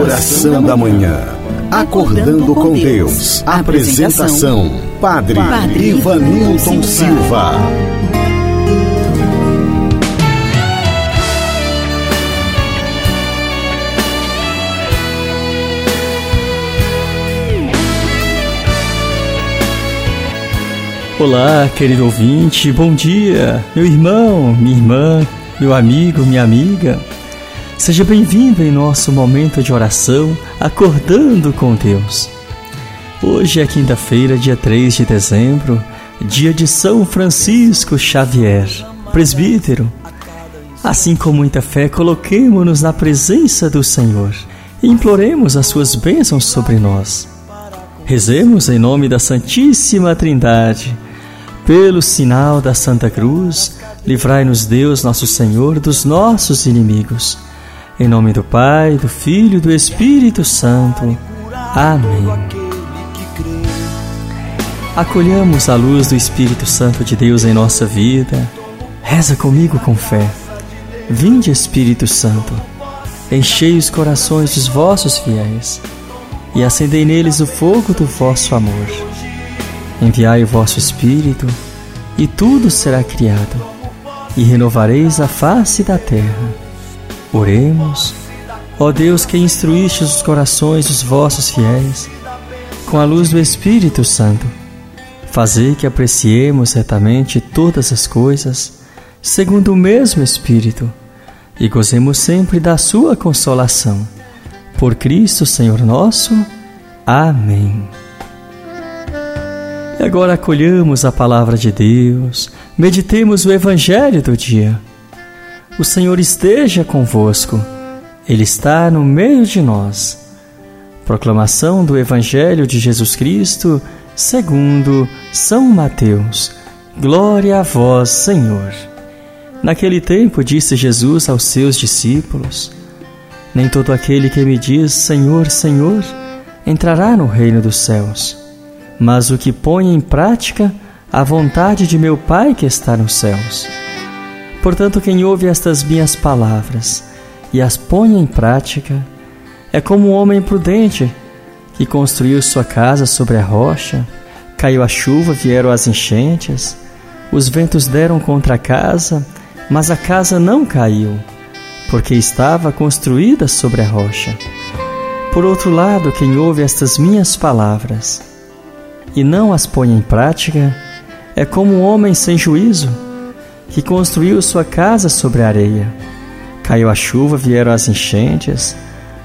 Oração da Manhã. Acordando com Deus. Apresentação: Padre, Padre Ivanilton Silva. Olá, querido ouvinte, bom dia, meu irmão, minha irmã, meu amigo, minha amiga. Seja bem-vindo em nosso momento de oração, acordando com Deus. Hoje é quinta-feira, dia 3 de dezembro, dia de São Francisco Xavier, presbítero. Assim com muita fé, coloquemo-nos na presença do Senhor e imploremos as suas bênçãos sobre nós. Rezemos em nome da Santíssima Trindade. Pelo sinal da Santa Cruz, livrai-nos Deus, nosso Senhor, dos nossos inimigos. Em nome do Pai, do Filho e do Espírito Santo. Amém. Acolhamos a luz do Espírito Santo de Deus em nossa vida. Reza comigo com fé. Vinde, Espírito Santo, enchei os corações dos vossos fiéis e acendei neles o fogo do vosso amor. Enviai o vosso Espírito, e tudo será criado, e renovareis a face da terra. Oremos. Ó Deus que instruíste os corações dos vossos fiéis, com a luz do Espírito Santo, fazei que apreciemos retamente todas as coisas, segundo o mesmo Espírito, e gozemos sempre da sua consolação. Por Cristo Senhor nosso. Amém. E agora acolhamos a palavra de Deus, meditemos o Evangelho do dia. O Senhor esteja convosco, Ele está no meio de nós. Proclamação do Evangelho de Jesus Cristo, segundo São Mateus. Glória a vós, Senhor. Naquele tempo disse Jesus aos seus discípulos: Nem todo aquele que me diz Senhor, Senhor, entrará no reino dos céus, mas o que põe em prática a vontade de meu Pai que está nos céus. Portanto, quem ouve estas minhas palavras e as põe em prática é como um homem prudente que construiu sua casa sobre a rocha. Caiu a chuva, vieram as enchentes, os ventos deram contra a casa, mas a casa não caiu, porque estava construída sobre a rocha. Por outro lado, quem ouve estas minhas palavras e não as põe em prática é como um homem sem juízo que construiu sua casa sobre a areia. Caiu a chuva, vieram as enchentes,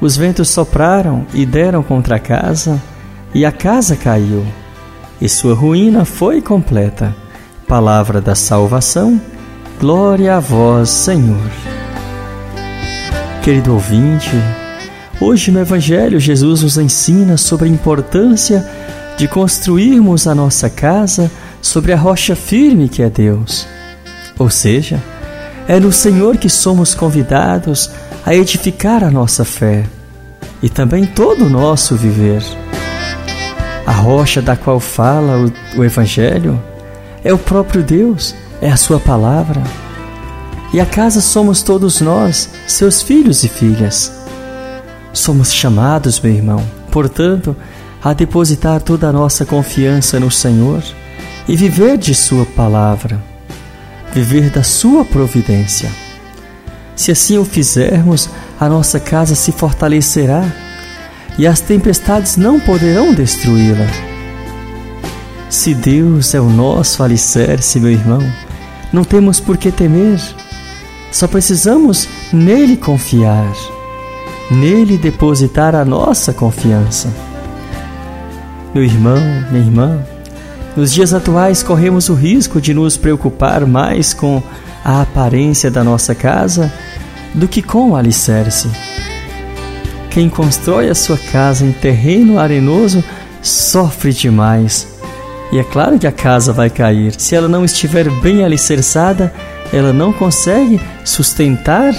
os ventos sopraram e deram contra a casa, e a casa caiu, e sua ruína foi completa. Palavra da salvação, glória a vós, Senhor. Querido ouvinte, hoje no Evangelho Jesus nos ensina sobre a importância de construirmos a nossa casa sobre a rocha firme que é Deus. Ou seja, é no Senhor que somos convidados a edificar a nossa fé e também todo o nosso viver. A rocha da qual fala o, o Evangelho é o próprio Deus, é a Sua palavra. E a casa somos todos nós, seus filhos e filhas. Somos chamados, meu irmão, portanto, a depositar toda a nossa confiança no Senhor e viver de Sua palavra viver da Sua providência. Se assim o fizermos, a nossa casa se fortalecerá e as tempestades não poderão destruí-la. Se Deus é o nosso alicerce, meu irmão, não temos por que temer, só precisamos nele confiar, nele depositar a nossa confiança. Meu irmão, minha irmã, nos dias atuais, corremos o risco de nos preocupar mais com a aparência da nossa casa do que com o alicerce. Quem constrói a sua casa em terreno arenoso sofre demais. E é claro que a casa vai cair. Se ela não estiver bem alicerçada, ela não consegue sustentar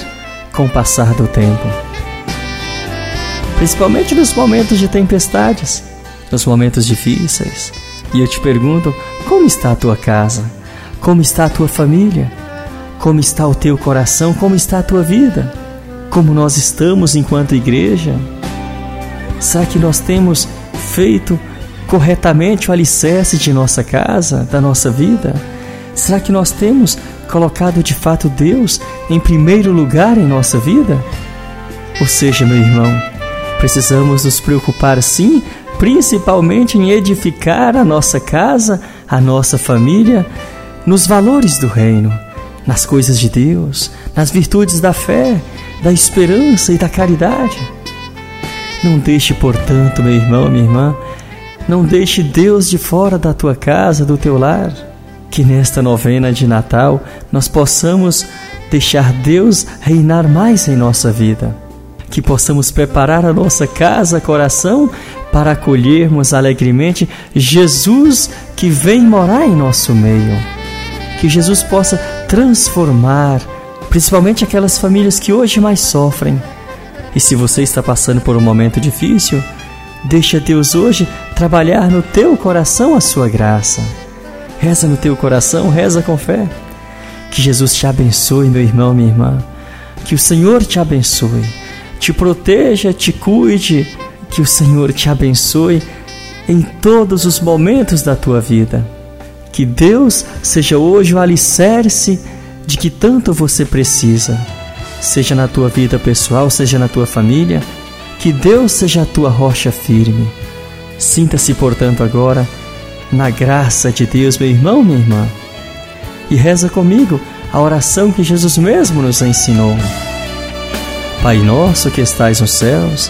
com o passar do tempo. Principalmente nos momentos de tempestades, nos momentos difíceis. E eu te pergunto: como está a tua casa? Como está a tua família? Como está o teu coração? Como está a tua vida? Como nós estamos enquanto igreja? Será que nós temos feito corretamente o alicerce de nossa casa, da nossa vida? Será que nós temos colocado de fato Deus em primeiro lugar em nossa vida? Ou seja, meu irmão, precisamos nos preocupar sim, principalmente em edificar a nossa casa, a nossa família, nos valores do reino, nas coisas de Deus, nas virtudes da fé, da esperança e da caridade. Não deixe, portanto, meu irmão, minha irmã, não deixe Deus de fora da tua casa, do teu lar. Que nesta novena de Natal nós possamos deixar Deus reinar mais em nossa vida. Que possamos preparar a nossa casa, coração, para acolhermos alegremente Jesus que vem morar em nosso meio. Que Jesus possa transformar, principalmente aquelas famílias que hoje mais sofrem. E se você está passando por um momento difícil, deixa Deus hoje trabalhar no teu coração a sua graça. Reza no teu coração, reza com fé. Que Jesus te abençoe, meu irmão, minha irmã. Que o Senhor te abençoe, te proteja, te cuide. Que o Senhor te abençoe em todos os momentos da tua vida. Que Deus seja hoje o alicerce de que tanto você precisa, seja na tua vida pessoal, seja na tua família. Que Deus seja a tua rocha firme. Sinta-se, portanto, agora na graça de Deus, meu irmão, minha irmã. E reza comigo a oração que Jesus mesmo nos ensinou. Pai nosso que estais nos céus,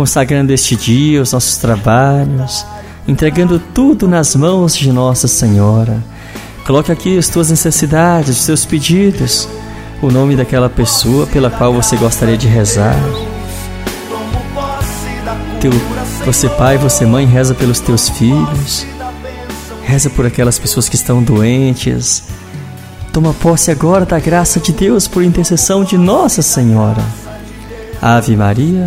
consagrando este dia os nossos trabalhos, entregando tudo nas mãos de Nossa Senhora. Coloque aqui as tuas necessidades, os teus pedidos, o nome daquela pessoa pela qual você gostaria de rezar. Teu, você pai, você mãe, reza pelos teus filhos. Reza por aquelas pessoas que estão doentes. Toma posse agora da graça de Deus por intercessão de Nossa Senhora. Ave Maria,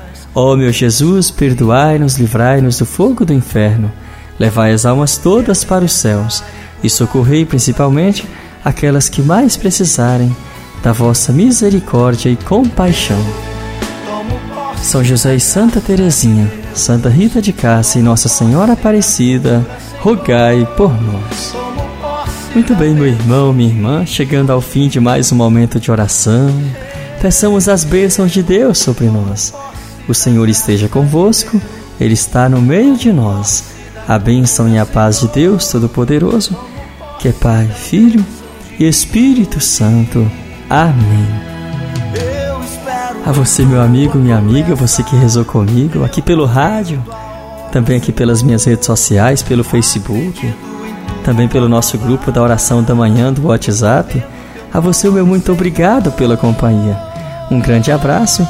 Ó oh, meu Jesus, perdoai-nos, livrai-nos do fogo do inferno, levai as almas todas para os céus e socorrei principalmente aquelas que mais precisarem da vossa misericórdia e compaixão. São José e Santa Teresinha, Santa Rita de Cássia e Nossa Senhora Aparecida, rogai por nós. Muito bem, meu irmão, minha irmã, chegando ao fim de mais um momento de oração, peçamos as bênçãos de Deus sobre nós. O Senhor esteja convosco, Ele está no meio de nós. A bênção e a paz de Deus Todo-Poderoso, que é Pai, Filho e Espírito Santo. Amém. A você, meu amigo, minha amiga, você que rezou comigo, aqui pelo rádio, também aqui pelas minhas redes sociais, pelo Facebook, também pelo nosso grupo da oração da manhã do WhatsApp. A você o meu muito obrigado pela companhia. Um grande abraço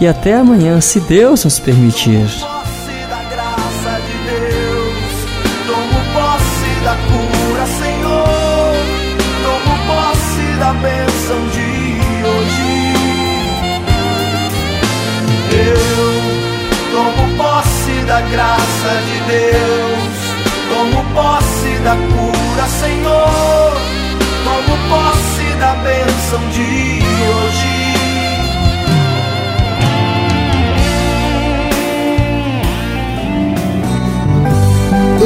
e até amanhã, se Deus nos permitir. da graça de Deus. Tomo posse da cura, Senhor. Tomo posse da bênção de hoje.